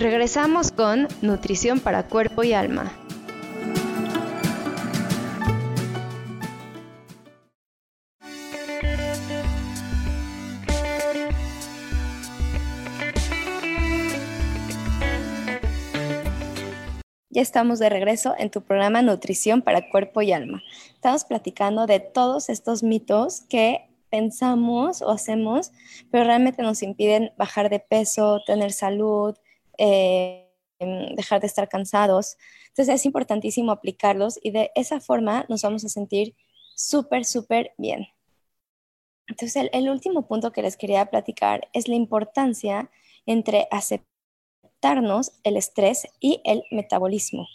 Regresamos con Nutrición para Cuerpo y Alma. Ya estamos de regreso en tu programa Nutrición para Cuerpo y Alma. Estamos platicando de todos estos mitos que pensamos o hacemos, pero realmente nos impiden bajar de peso, tener salud, eh, dejar de estar cansados. Entonces es importantísimo aplicarlos y de esa forma nos vamos a sentir súper, súper bien. Entonces el, último punto que les quería platicar es la importancia entre aceptarnos el estrés y el metabolismo.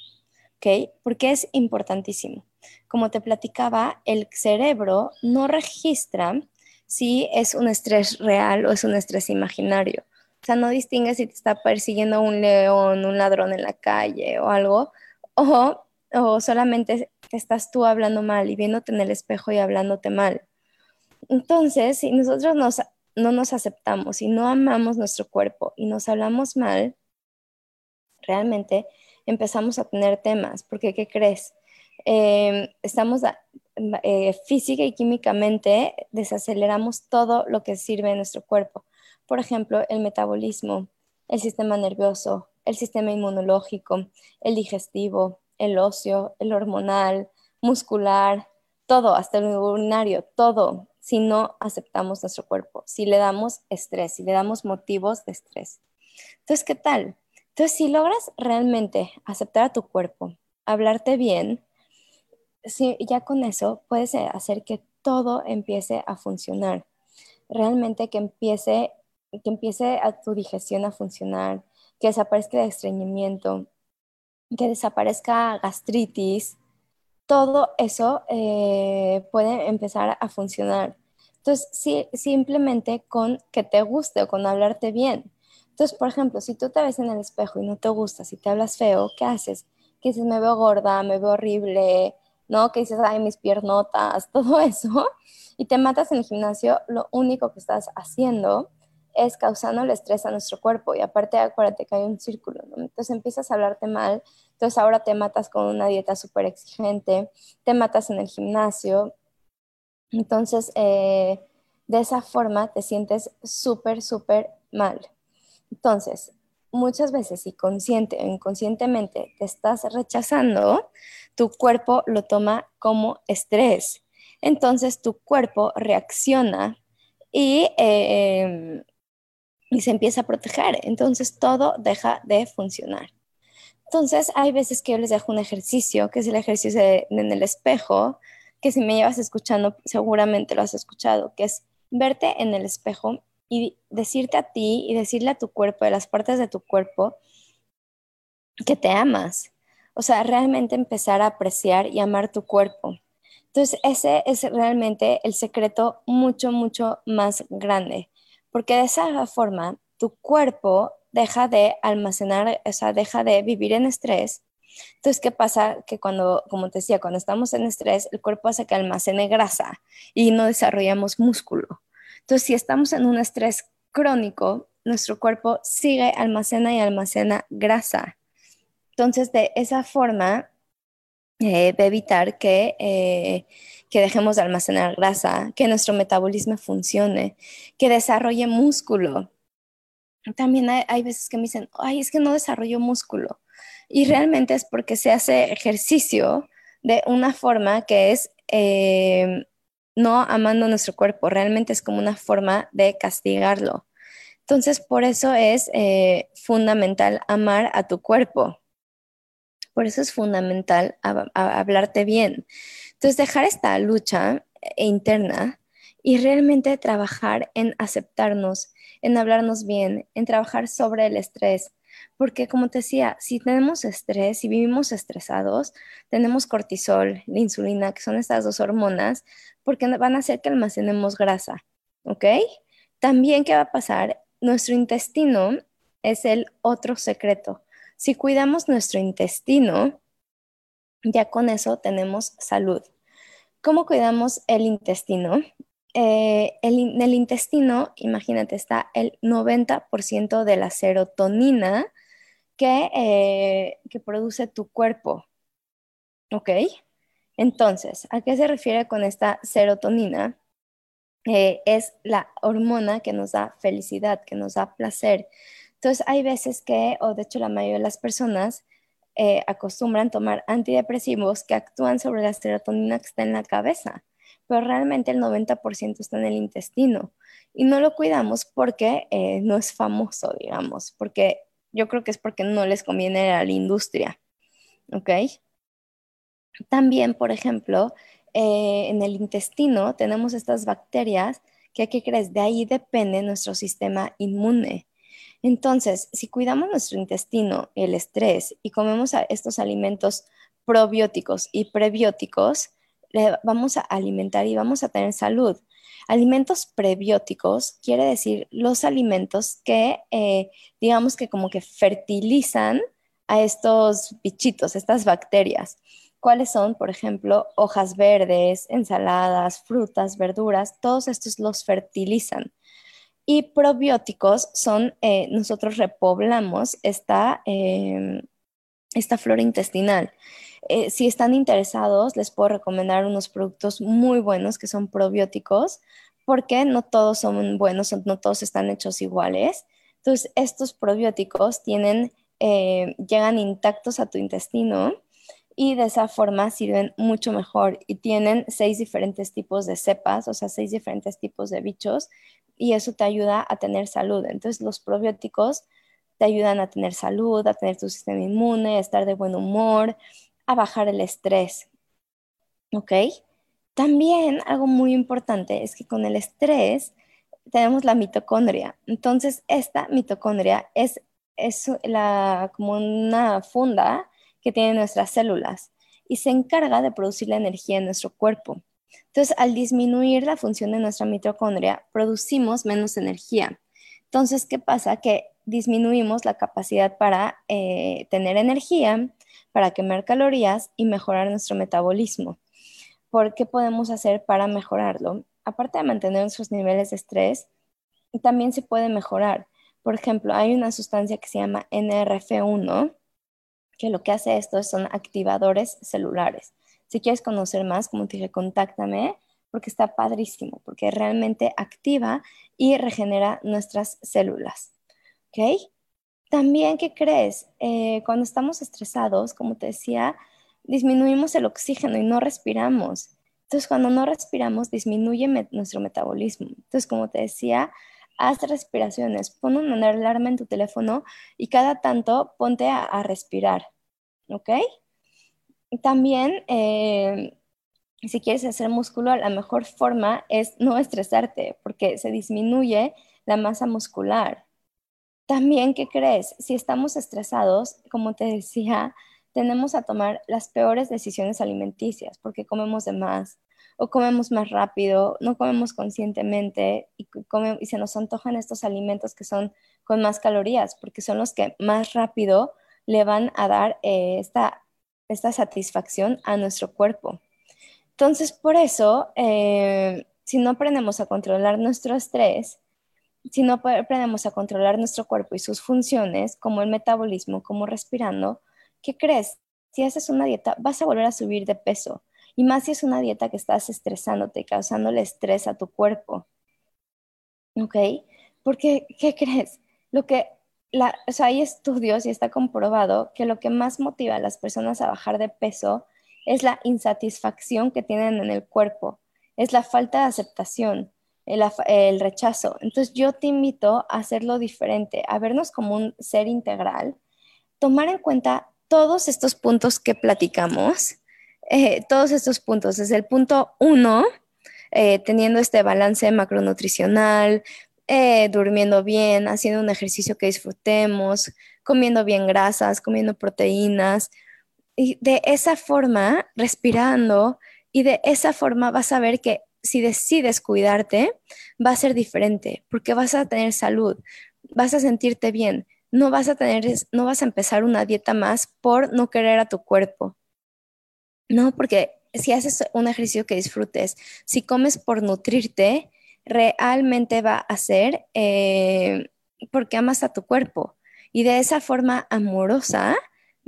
¿Ok? Porque es importantísimo. Como te platicaba, el cerebro no registra si es un estrés real o es un estrés imaginario. O sea, no distingue si te está persiguiendo un león, un ladrón en la calle o algo, o, o solamente estás tú hablando mal y viéndote en el espejo y hablándote mal. Entonces, si nosotros no nos aceptamos y no amamos nuestro cuerpo y nos hablamos mal, realmente empezamos a tener temas, porque ¿qué crees? Em, estamos eh, física y químicamente desaceleramos todo lo que sirve en nuestro cuerpo. Por ejemplo, el metabolismo, el sistema nervioso, el sistema inmunológico, el digestivo, el óseo, el hormonal, muscular, todo, hasta el urinario, todo, si no aceptamos nuestro cuerpo, si le damos estrés, si le damos motivos de estrés. Entonces, ¿qué tal? Entonces, si logras realmente aceptar a tu cuerpo, hablarte bien, ya con eso puedes hacer que todo empiece a funcionar. Realmente que empiece que empiece a tu digestión a funcionar, que desaparezca el estreñimiento, que desaparezca gastritis, todo eso eh, puede empezar a funcionar. Entonces, sí, simplemente con que te guste o con hablarte bien. Entonces, por ejemplo, si tú te ves en el espejo y no te gusta, si te hablas feo, ¿qué haces? Que dices, me veo gorda, me veo horrible, ¿no? Que dices, ay, mis piernotas, todo eso, y te matas en el gimnasio, lo único que estás haciendo es causando el estrés a nuestro cuerpo y aparte acuérdate que hay un círculo. Entonces empiezas a hablarte mal, entonces ahora te matas con una dieta súper exigente, te matas en el gimnasio, entonces eh, de esa forma te sientes súper, súper mal. Entonces, muchas veces, si consciente o inconscientemente te estás rechazando, tu cuerpo lo toma como estrés. Entonces, tu cuerpo reacciona y, em, y se empieza a proteger. Entonces, todo deja de funcionar. Entonces, hay veces que yo les dejo un ejercicio, que es el ejercicio en el espejo, que si me llevas escuchando, seguramente lo has escuchado, que es verte en el espejo y decirte a ti y decirle a tu cuerpo, de las partes de tu cuerpo, que te amas. O sea, realmente empezar a apreciar y amar tu cuerpo. Entonces, ese es realmente el secreto mucho, mucho más grande, porque de esa forma tu cuerpo deja de almacenar, o sea, deja de vivir en estrés. Entonces, ¿qué pasa? Que cuando, como te decía, cuando estamos en estrés, el cuerpo hace que almacene grasa y no desarrollamos músculo. Entonces, si estamos en un estrés crónico, nuestro cuerpo sigue, almacena y almacena grasa. Entonces, de esa forma, eh, de evitar que, eh, que dejemos de almacenar grasa, que nuestro metabolismo funcione, que desarrolle músculo. También hay, veces que me dicen, ay, es que no desarrollo músculo. Y realmente es porque se hace ejercicio de una forma que es eh, no amando nuestro cuerpo, realmente es como una forma de castigarlo. Entonces, por eso es eh, fundamental amar a tu cuerpo. Por eso es fundamental hablarte bien. Entonces, dejar esta lucha interna y realmente trabajar en aceptarnos, en hablarnos bien, en trabajar sobre el estrés. Porque como te decía, si tenemos estrés, si vivimos estresados, tenemos cortisol, la insulina, que son estas dos hormonas, porque van a hacer que almacenemos grasa, ¿ok? También, ¿qué va a pasar? Nuestro intestino es el otro secreto. Si cuidamos nuestro intestino, ya con eso tenemos salud. ¿Cómo cuidamos el intestino? Eh, en el intestino, imagínate, está el 90% de la serotonina que, eh, que produce tu cuerpo. ¿Ok? Entonces, ¿a qué se refiere con esta serotonina? Eh, es la hormona que nos da felicidad, que nos da placer. Entonces, hay veces que, o de hecho la mayoría de las personas, eh, acostumbran tomar antidepresivos que actúan sobre la serotonina que está en la cabeza, pero realmente el 90% está en el intestino y no lo cuidamos porque eh, no es famoso, digamos, porque yo creo que es porque no les conviene a la industria, ¿ok? También, por ejemplo, eh, en el intestino tenemos estas bacterias que, ¿qué crees? De ahí depende nuestro sistema inmune. Entonces, si cuidamos nuestro intestino, el estrés y comemos estos alimentos probióticos y prebióticos, vamos a alimentar y vamos a tener salud. Alimentos prebióticos quiere decir los alimentos que, eh, digamos que como que fertilizan a estos bichitos, estas bacterias. ¿Cuáles son? Por ejemplo, hojas verdes, ensaladas, frutas, verduras, todos estos los fertilizan. Y probióticos son, eh, nosotros repoblamos esta, em, esta flora intestinal. Eh, si están interesados, les puedo recomendar unos productos muy buenos que son probióticos, porque no todos son buenos, no todos están hechos iguales. Entonces, estos probióticos tienen, eh, llegan intactos a tu intestino y de esa forma sirven mucho mejor y tienen seis diferentes tipos de cepas, o sea, seis diferentes tipos de bichos y eso te ayuda a tener salud. Entonces los probióticos te ayudan a tener salud, a tener tu sistema inmune, a estar de buen humor, a bajar el estrés. ¿Ok? También algo muy importante es que con el estrés tenemos la mitocondria. Entonces esta mitocondria es, es la, como una funda que tienen nuestras células y se encarga de producir la energía en nuestro cuerpo. Entonces, al disminuir la función de nuestra mitocondria, producimos menos energía. Entonces, ¿qué pasa? Que disminuimos la capacidad para eh, tener energía, para quemar calorías y mejorar nuestro metabolismo. ¿Por qué podemos hacer para mejorarlo? Aparte de mantener nuestros niveles de estrés, también se puede mejorar. Por ejemplo, hay una sustancia que se llama NRF1, que lo que hace esto son activadores celulares. Si quieres conocer más, como te dije, contáctame porque está padrísimo, porque realmente activa y regenera nuestras células. ¿Ok? También, ¿qué crees? Eh, cuando estamos estresados, como te decía, disminuimos el oxígeno y no respiramos. Entonces, cuando no respiramos, disminuye nuestro metabolismo. Entonces, como te decía, haz respiraciones. Pon una alarma en tu teléfono y cada tanto ponte a, respirar. ¿Ok? También, eh, si quieres hacer músculo, la mejor forma es no estresarte, porque se disminuye la masa muscular. También, ¿qué crees? Si estamos estresados, como te decía, tenemos a tomar las peores decisiones alimenticias porque comemos de más o comemos más rápido, no comemos conscientemente y, se nos antojan estos alimentos que son con más calorías porque son los que más rápido le van a dar eh, esta, esta satisfacción a nuestro cuerpo. Entonces, por eso, eh, si no aprendemos a controlar nuestro estrés, si no aprendemos a controlar nuestro cuerpo y sus funciones, como el metabolismo, como respirando, ¿qué crees? Si haces una dieta, vas a volver a subir de peso. Y más si es una dieta que estás estresándote, causándole estrés a tu cuerpo. ¿Ok? Porque, ¿qué crees? Lo que, la, o sea, hay estudios y está comprobado que lo que más motiva a las personas a bajar de peso es la insatisfacción que tienen en el cuerpo, es la falta de aceptación, el, rechazo. Entonces yo te invito a hacerlo diferente, a vernos como un ser integral, tomar en cuenta todos estos puntos que platicamos, eh, todos estos puntos, desde el punto uno, eh, teniendo este balance macronutricional, eh, durmiendo bien, haciendo un ejercicio que disfrutemos, comiendo bien grasas, comiendo proteínas, y de esa forma, respirando, y de esa forma vas a ver que si decides cuidarte, va a ser diferente, porque vas a tener salud, vas a sentirte bien, no vas a tener, no vas a empezar una dieta más por no querer a tu cuerpo. No, porque si haces un ejercicio que disfrutes, si comes por nutrirte, realmente va a ser eh, porque amas a tu cuerpo. Y de esa forma amorosa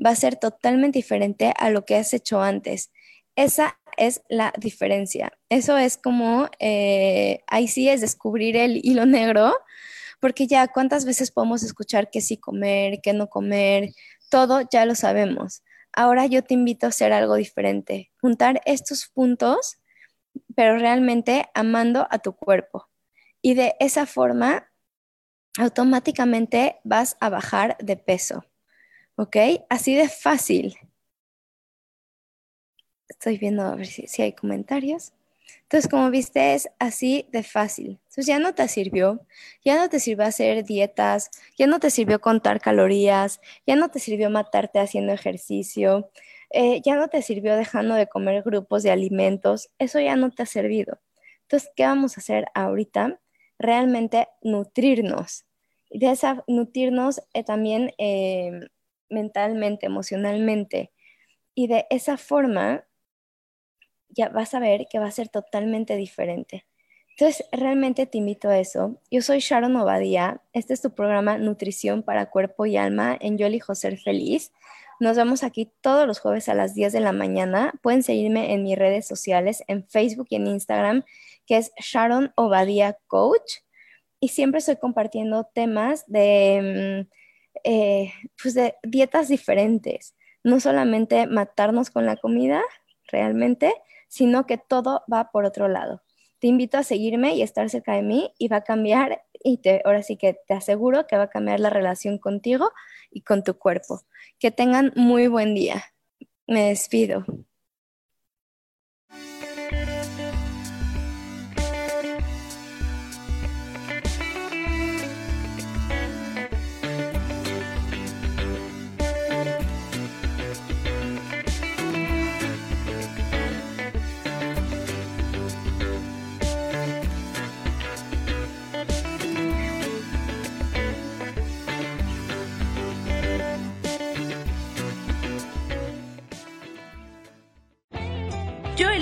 va a ser totalmente diferente a lo que has hecho antes. Esa es la diferencia. Eso es como, eh, ahí sí es descubrir el hilo negro, porque ya cuántas veces podemos escuchar que sí comer, que no comer, todo ya lo sabemos. Ahora yo te invito a hacer algo diferente, juntar estos puntos, pero realmente amando a tu cuerpo. Y de esa forma, automáticamente vas a bajar de peso. ¿Ok? Así de fácil. Estoy viendo a ver si, hay comentarios. Entonces, como viste, es así de fácil. Entonces, ya no te sirvió, ya no te sirvió hacer dietas, ya no te sirvió contar calorías, ya no te sirvió matarte haciendo ejercicio, eh, ya no te sirvió dejando de comer grupos de alimentos, eso ya no te ha servido. Entonces, ¿qué vamos a hacer ahorita? Realmente nutrirnos. Y de esa, nutrirnos eh, también eh, mentalmente, emocionalmente. Y de esa forma ya vas a ver que va a ser totalmente diferente. Entonces, realmente te invito a eso. Yo soy Sharon Obadía. Este es tu programa Nutrición para Cuerpo y Alma en Yo elijo ser feliz. Nos vemos aquí todos los jueves a las 10 de la mañana. Pueden seguirme en mis redes sociales, en Facebook y en Instagram, que es Sharon Obadía Coach. Y siempre estoy compartiendo temas de, mm, eh, pues de dietas diferentes. No solamente matarnos con la comida, realmente, sino que todo va por otro lado. Te invito a seguirme y estar cerca de mí y va a cambiar, y te, ahora sí que te aseguro que va a cambiar la relación contigo y con tu cuerpo. Que tengan muy buen día. Me despido.